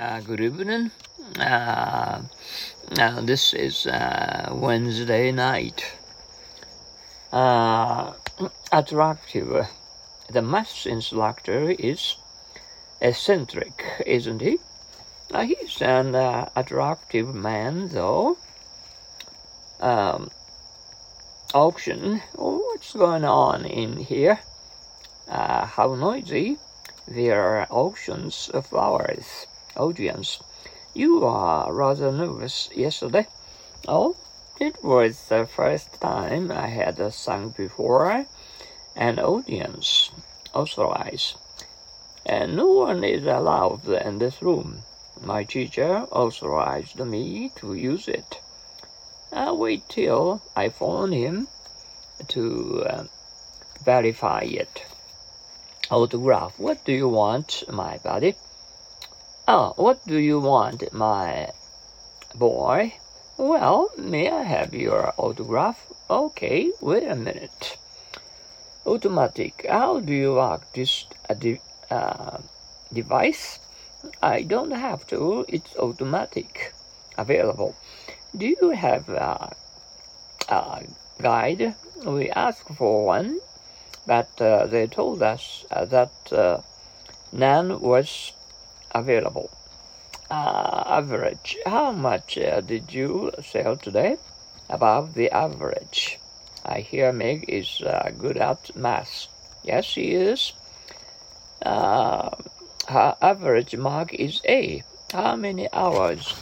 Uh, good evening. Uh, uh, this is uh, Wednesday night. Uh, attractive. The maths instructor is eccentric, isn't he? Uh, he's an uh, attractive man, though. Um, auction. what's going on in here? Uh, how noisy. There are auctions of flowers audience. You are rather nervous yesterday. Oh, it was the first time I had a sung before an audience authorized. And no one is allowed in this room. My teacher authorized me to use it. I'll wait till I phone him to uh, verify it. Autograph. What do you want, my buddy? Oh, what do you want, my boy? Well, may I have your autograph? Okay, wait a minute. Automatic, how do you work this uh, uh, device? I don't have to, it's automatic. Available. Do you have a, a guide? We asked for one, but uh, they told us uh, that uh, none was available. Uh, average. How much uh, did you sell today? Above the average. I hear Meg is uh, good at math. Yes, she is. Uh, her average mark is A. How many hours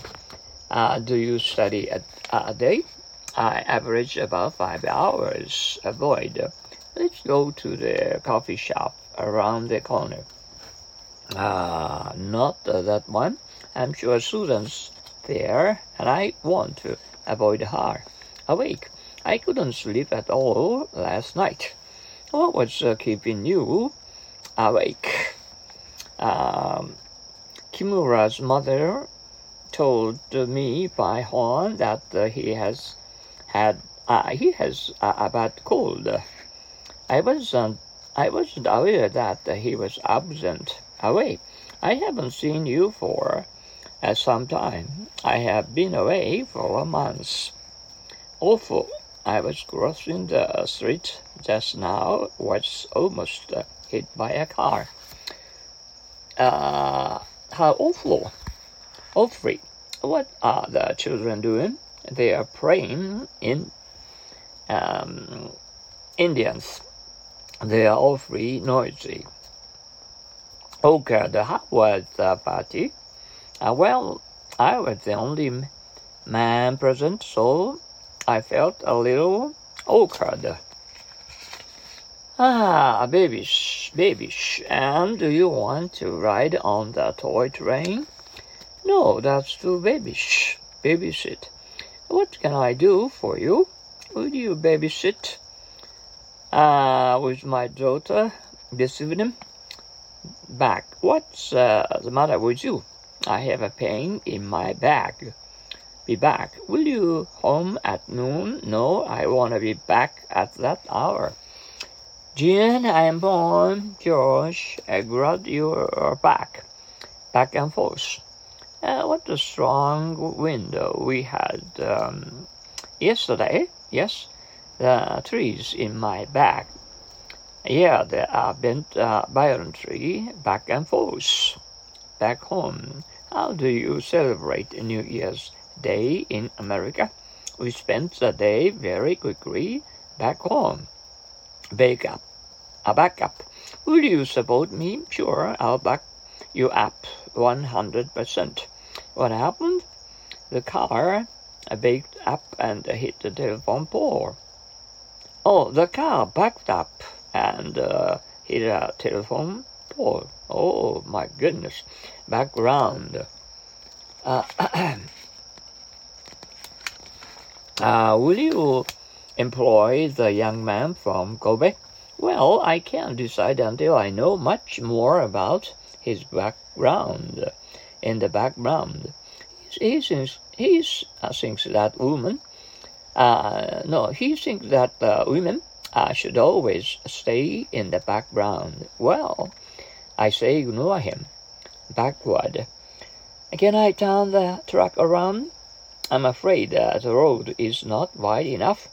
uh, do you study a, a day? I average about five hours. Avoid. Let's go to the coffee shop around the corner. Ah, not uh, that one. I'm sure Susan's there, and I want to avoid her. Awake. I couldn't sleep at all last night. What was uh, keeping you awake? Um, Kimura's mother told me by horn that uh, he has had uh, he has a bad cold. I wasn't I wasn't aware that he was absent away. I haven't seen you for uh, some time. I have been away for a month. Awful. I was crossing the street just now, was almost uh, hit by a car. Uh, how awful. Awful. What are the children doing? They are praying in um, Indians. They are all awfully noisy. Okay, the how was the party? Uh, well, I was the only man present, so I felt a little awkward. Ah, babyish, babyish. And do you want to ride on the toy train? No, that's too babyish. Babysit. What can I do for you? Would you babysit uh, with my daughter this evening? Back. What's uh, the matter with you? I have a pain in my back. Be back. Will you home at noon? No, I want to be back at that hour. Jean, I am born. George, I glad you're back. Back and forth. Uh, what a strong window we had um, yesterday. Yes, the trees in my back yeah, there are bent uh, violently back and forth. Back home, how do you celebrate New Year's Day in America? We spent the day very quickly back home. Back up. A back up. Will you support me? Sure, I'll back you up 100%. What happened? The car backed up and hit the telephone pole. Oh, the car backed up and uh, hit a telephone pole. Oh my goodness. Background. Uh, uh, will you employ the young man from Kobe? Well, I can't decide until I know much more about his background. In the background, he thinks he thinks that woman. Uh, no, he thinks that uh, women I should always stay in the background. Well, I say ignore him. Backward. Can I turn the truck around? I'm afraid uh, the road is not wide enough.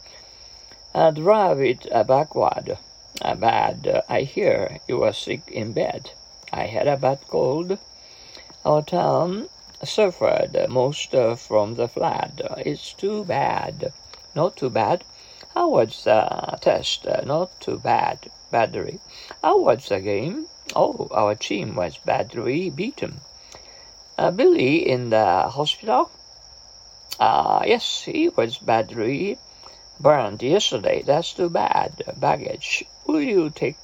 Uh, drive it uh, backward. Uh, bad. I hear you are sick in bed. I had a bad cold. Our town suffered most uh, from the flood. It's too bad. Not too bad. How was the test? Uh, not too bad. Badly. How was the game? Oh, our team was badly beaten. Uh, Billy in the hospital? Uh, yes, he was badly burned yesterday. That's too bad. Baggage. Will you take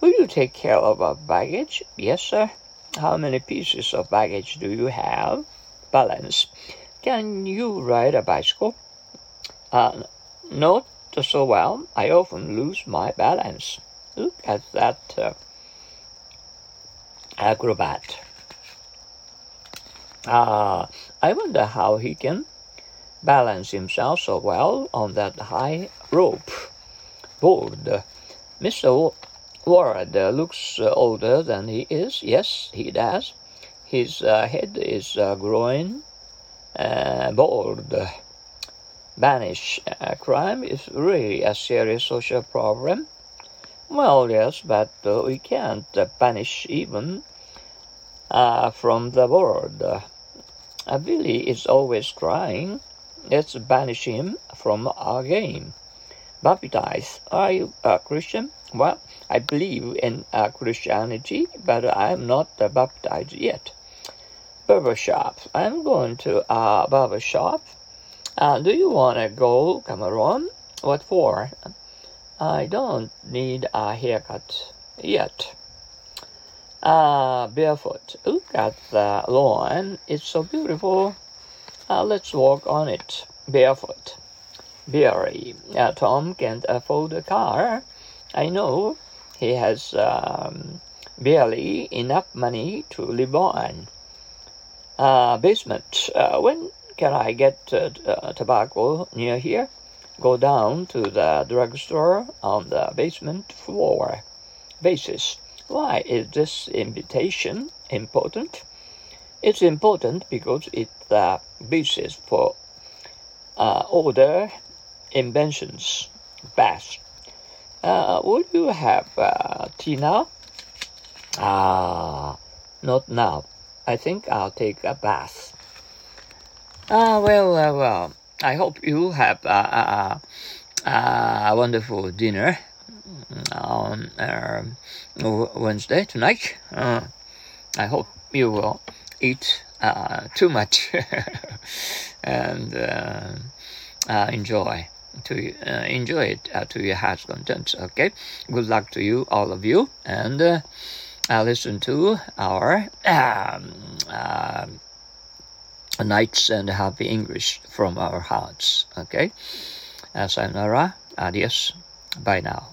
Will you take care of our baggage? Yes, sir. How many pieces of baggage do you have? Balance. Can you ride a bicycle? Uh, not so well. I often lose my balance. Look at that uh, acrobat. Ah, I wonder how he can balance himself so well on that high rope. Bored. Mr. Ward looks uh, older than he is. Yes, he does. His uh, head is uh, growing uh, bald banish uh, crime is really a serious social problem. Well, yes, but uh, we can't uh, banish even uh, from the world. Uh, Billy is always crying. Let's banish him from our game. Baptize. Are you a Christian? Well, I believe in uh, Christianity, but I'm not baptized yet. Barber shop. I'm going to a barber shop uh, do you want to go, Cameron? What for? I don't need a haircut yet. Uh, barefoot. Look at the lawn. It's so beautiful. Uh, let's walk on it barefoot. Barry. Uh, Tom can't afford a car. I know he has um, barely enough money to live on. Uh, basement. Uh, when can I get uh, uh, tobacco near here? Go down to the drugstore on the basement floor. Basis. Why is this invitation important? It's important because it's the basis for uh, other inventions. Bath. Uh, would you have uh, tea now? Ah, not now. I think I'll take a bath. Ah, well, uh, well, I hope you have a, a, a wonderful dinner on uh, Wednesday tonight. Uh, I hope you will eat uh, too much and uh, uh, enjoy to enjoy it to your heart's content. Okay, good luck to you, all of you, and listen to our. Um, nights and happy English from our hearts. Okay? Sayonara. Adios. Bye now.